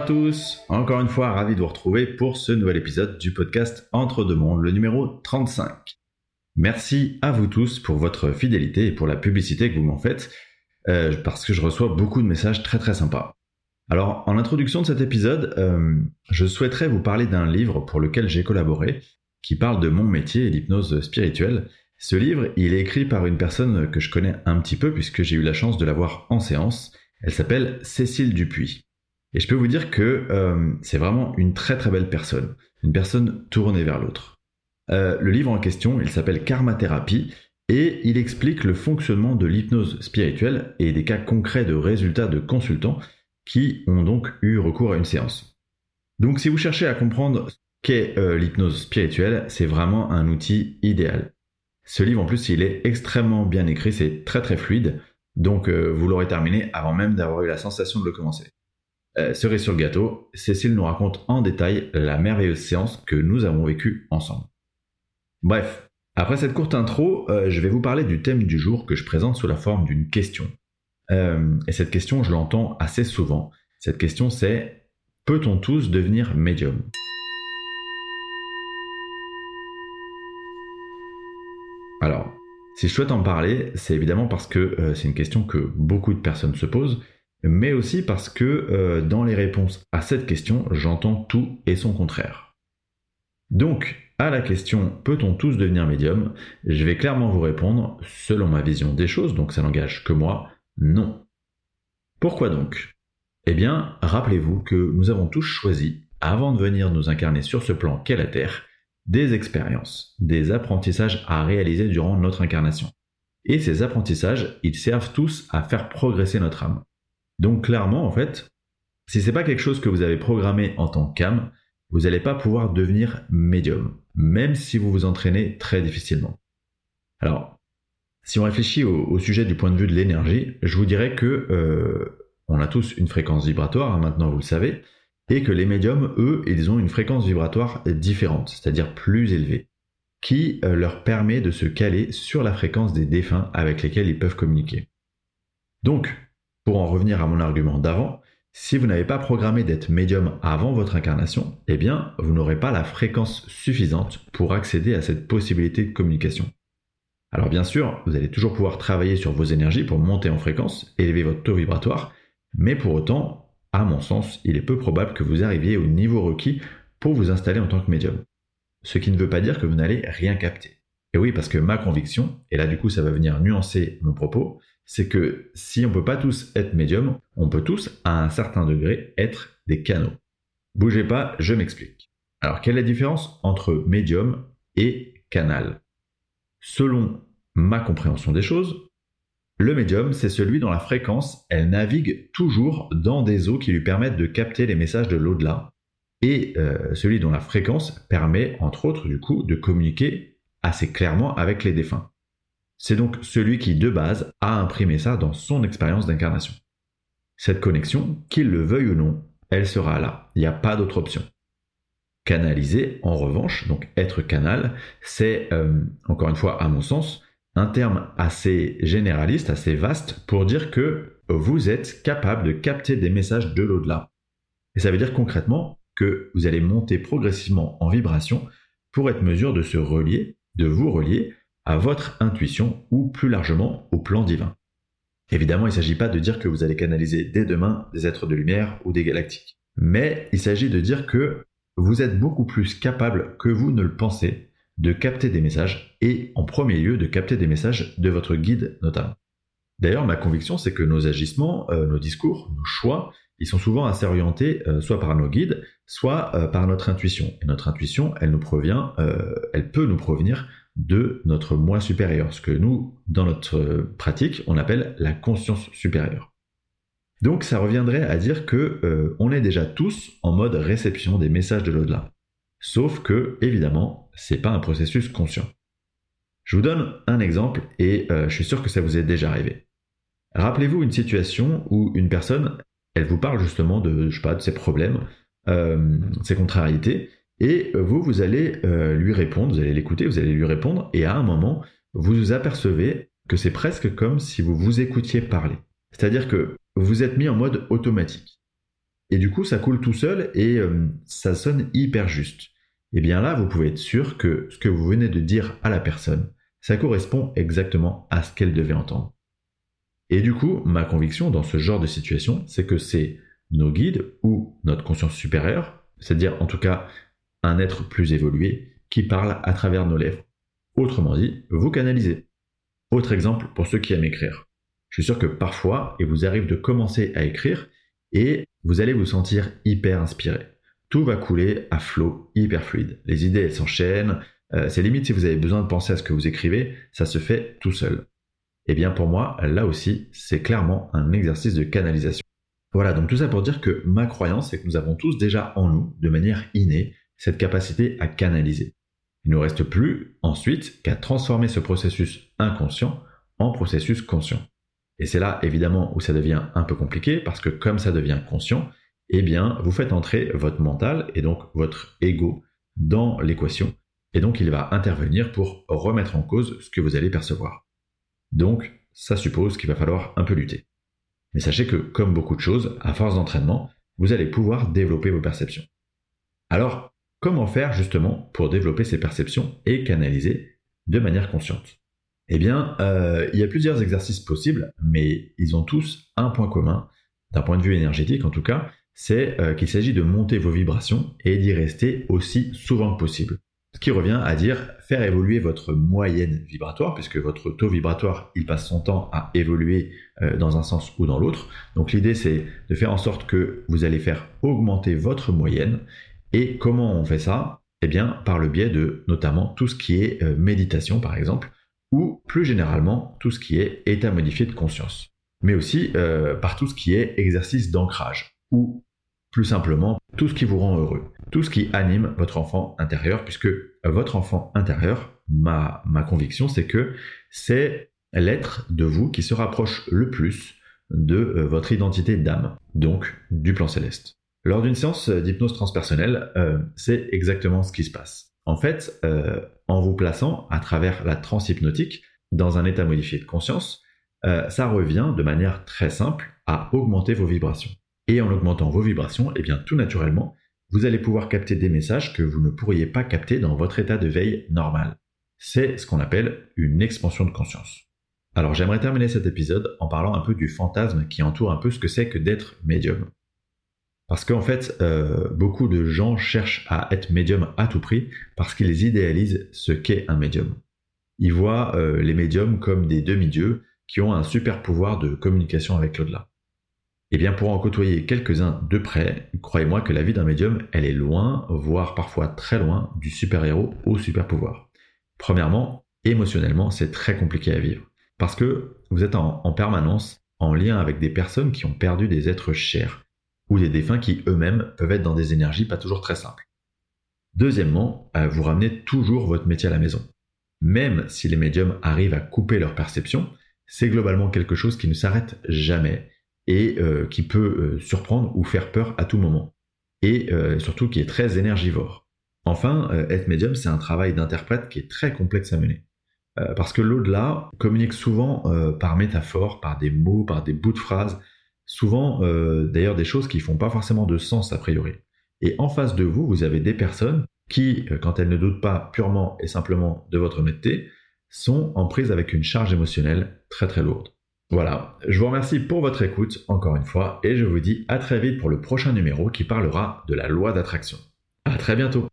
À tous, encore une fois ravi de vous retrouver pour ce nouvel épisode du podcast Entre deux mondes, le numéro 35. Merci à vous tous pour votre fidélité et pour la publicité que vous m'en faites, euh, parce que je reçois beaucoup de messages très très sympas. Alors, en introduction de cet épisode, euh, je souhaiterais vous parler d'un livre pour lequel j'ai collaboré, qui parle de mon métier et l'hypnose spirituelle. Ce livre, il est écrit par une personne que je connais un petit peu puisque j'ai eu la chance de la voir en séance. Elle s'appelle Cécile Dupuis. Et je peux vous dire que euh, c'est vraiment une très très belle personne, une personne tournée vers l'autre. Euh, le livre en question, il s'appelle Karma Thérapie et il explique le fonctionnement de l'hypnose spirituelle et des cas concrets de résultats de consultants qui ont donc eu recours à une séance. Donc si vous cherchez à comprendre ce qu'est euh, l'hypnose spirituelle, c'est vraiment un outil idéal. Ce livre en plus, il est extrêmement bien écrit, c'est très très fluide, donc vous l'aurez terminé avant même d'avoir eu la sensation de le commencer. Euh, cerise sur le gâteau, Cécile nous raconte en détail la merveilleuse séance que nous avons vécue ensemble. Bref, après cette courte intro, euh, je vais vous parler du thème du jour que je présente sous la forme d'une question. Euh, et cette question, je l'entends assez souvent. Cette question, c'est peut-on tous devenir médium Alors, si je souhaite en parler, c'est évidemment parce que c'est une question que beaucoup de personnes se posent mais aussi parce que euh, dans les réponses à cette question, j'entends tout et son contraire. Donc, à la question peut-on tous devenir médium Je vais clairement vous répondre, selon ma vision des choses, donc ça n'engage que moi, non. Pourquoi donc? Eh bien, rappelez-vous que nous avons tous choisi, avant de venir nous incarner sur ce plan qu'est la Terre, des expériences, des apprentissages à réaliser durant notre incarnation. Et ces apprentissages, ils servent tous à faire progresser notre âme. Donc clairement, en fait, si c'est pas quelque chose que vous avez programmé en tant qu'âme, vous n'allez pas pouvoir devenir médium, même si vous vous entraînez très difficilement. Alors, si on réfléchit au, sujet du point de vue de l'énergie, je vous dirais que euh, on a tous une fréquence vibratoire, hein, maintenant vous le savez, et que les médiums, eux, ils ont une fréquence vibratoire différente, c'est-à-dire plus élevée, qui euh, leur permet de se caler sur la fréquence des défunts avec lesquels ils peuvent communiquer. Donc, pour en revenir à mon argument d'avant, si vous n'avez pas programmé d'être médium avant votre incarnation, eh bien, vous n'aurez pas la fréquence suffisante pour accéder à cette possibilité de communication. Alors bien sûr, vous allez toujours pouvoir travailler sur vos énergies pour monter en fréquence, élever votre taux vibratoire, mais pour autant, à mon sens, il est peu probable que vous arriviez au niveau requis pour vous installer en tant que médium. Ce qui ne veut pas dire que vous n'allez rien capter. Et oui, parce que ma conviction, et là du coup ça va venir nuancer mon propos, c'est que si on peut pas tous être médium, on peut tous, à un certain degré, être des canaux. Bougez pas, je m'explique. Alors, quelle est la différence entre médium et canal? Selon ma compréhension des choses, le médium, c'est celui dont la fréquence, elle navigue toujours dans des eaux qui lui permettent de capter les messages de l'au-delà, et euh, celui dont la fréquence permet, entre autres, du coup, de communiquer assez clairement avec les défunts. C'est donc celui qui, de base, a imprimé ça dans son expérience d'incarnation. Cette connexion, qu'il le veuille ou non, elle sera là. Il n'y a pas d'autre option. Canaliser, en revanche, donc être canal, c'est, euh, encore une fois, à mon sens, un terme assez généraliste, assez vaste, pour dire que vous êtes capable de capter des messages de l'au-delà. Et ça veut dire concrètement que vous allez monter progressivement en vibration pour être mesure de se relier de vous relier à votre intuition ou plus largement au plan divin. Évidemment, il ne s'agit pas de dire que vous allez canaliser dès demain des êtres de lumière ou des galactiques. Mais il s'agit de dire que vous êtes beaucoup plus capable que vous ne le pensez de capter des messages et en premier lieu de capter des messages de votre guide notamment. D'ailleurs, ma conviction, c'est que nos agissements, euh, nos discours, nos choix, ils sont souvent assez orientés euh, soit par nos guides, soit euh, par notre intuition. Et notre intuition, elle nous provient, elle peut nous provenir de notre moi supérieur, ce que nous, dans notre pratique, on appelle la conscience supérieure. Donc ça reviendrait à dire que on est déjà tous en mode réception des messages de l'au-delà. Sauf que, évidemment, c'est pas un processus conscient. Je vous donne un exemple et je suis sûr que ça vous est déjà arrivé. Rappelez-vous une situation où une personne elle vous parle justement de, je sais de ses problèmes, euh, ses contrariétés, et vous, vous allez euh, lui répondre, vous allez l'écouter, vous allez lui répondre, et à un moment, vous vous apercevez que c'est presque comme si vous vous écoutiez parler. C'est-à-dire que vous êtes mis en mode automatique. et du coup ça coule tout seul et euh, ça sonne hyper juste. Et eh bien là, vous pouvez être sûr que ce que vous venez de dire à la personne, ça correspond exactement à ce qu'elle devait entendre. Et du coup, ma conviction dans ce genre de situation, c'est que c'est nos guides ou notre conscience supérieure, c'est-à-dire en tout cas un être plus évolué, qui parle à travers nos lèvres. Autrement dit, vous canalisez. Autre exemple pour ceux qui aiment écrire. Je suis sûr que parfois, il vous arrive de commencer à écrire et vous allez vous sentir hyper inspiré. Tout va couler à flot, hyper fluide. Les idées, elles s'enchaînent. Euh, c'est limite si vous avez besoin de penser à ce que vous écrivez, ça se fait tout seul. Eh bien pour moi, là aussi, c'est clairement un exercice de canalisation. Voilà, donc tout ça pour dire que ma croyance, c'est que nous avons tous déjà en nous, de manière innée, cette capacité à canaliser. Il ne nous reste plus ensuite qu'à transformer ce processus inconscient en processus conscient. Et c'est là évidemment où ça devient un peu compliqué parce que comme ça devient conscient, eh bien vous faites entrer votre mental et donc votre ego dans l'équation et donc il va intervenir pour remettre en cause ce que vous allez percevoir. Donc ça suppose qu'il va falloir un peu lutter. Mais sachez que comme beaucoup de choses, à force d'entraînement, vous allez pouvoir développer vos perceptions. Alors, comment faire justement pour développer ces perceptions et canaliser de manière consciente eh bien, euh, il y a plusieurs exercices possibles, mais ils ont tous un point commun, d'un point de vue énergétique en tout cas, c'est euh, qu'il s'agit de monter vos vibrations et d'y rester aussi souvent que possible. Ce qui revient à dire faire évoluer votre moyenne vibratoire, puisque votre taux vibratoire, il passe son temps à évoluer euh, dans un sens ou dans l'autre. Donc l'idée, c'est de faire en sorte que vous allez faire augmenter votre moyenne. Et comment on fait ça Eh bien, par le biais de notamment tout ce qui est méditation, par exemple ou plus généralement tout ce qui est état modifié de conscience, mais aussi euh, par tout ce qui est exercice d'ancrage, ou plus simplement tout ce qui vous rend heureux, tout ce qui anime votre enfant intérieur, puisque votre enfant intérieur, ma, conviction, c'est que c'est l'être de vous qui se rapproche le plus de euh, votre identité d'âme, donc du plan céleste. Lors d'une séance d'hypnose transpersonnelle, euh, c'est exactement ce qui se passe. En fait, euh, en vous plaçant à travers la transhypnotique dans un état modifié de conscience, euh, ça revient de manière très simple à augmenter vos vibrations. Et en augmentant vos vibrations, eh bien tout naturellement, vous allez pouvoir capter des messages que vous ne pourriez pas capter dans votre état de veille normal. C'est ce qu'on appelle une expansion de conscience. Alors j'aimerais terminer cet épisode en parlant un peu du fantasme qui entoure un peu ce que c'est que d'être médium. Parce qu'en fait, euh, beaucoup de gens cherchent à être médium à tout prix parce qu'ils idéalisent ce qu'est un médium. Ils voient euh, les médiums comme des demi-dieux qui ont un super pouvoir de communication avec l'au-delà. Eh bien pour en côtoyer quelques-uns de près, croyez-moi que la vie d'un médium, elle est loin, voire parfois très loin, du super-héros au super-pouvoir. Premièrement, émotionnellement, c'est très compliqué à vivre. Parce que vous êtes en permanence en lien avec des personnes qui ont perdu des êtres chers, ou des défunts qui eux-mêmes peuvent être dans des énergies pas toujours très simples. Deuxièmement, euh, vous ramenez toujours votre métier à la maison. Même si les médiums arrivent à couper leur perception, c'est globalement quelque chose qui ne s'arrête jamais et euh, qui peut euh, surprendre ou faire peur à tout moment. Et surtout qui est très énergivore. Enfin, être médium, c'est un travail d'interprète qui est très complexe à mener. parce que l'au-delà communique souvent par métaphore, par des mots, par des bouts de phrases, souvent euh, d'ailleurs des choses qui font pas forcément de sens a priori. Et en face de vous, vous avez des personnes qui, euh, quand elles ne doutent pas purement et simplement de votre honnêteté, sont en prise avec une charge émotionnelle très très lourde. Voilà, je vous remercie pour votre écoute encore une fois et je vous dis à très vite pour le prochain numéro qui parlera de la loi d'attraction. À très bientôt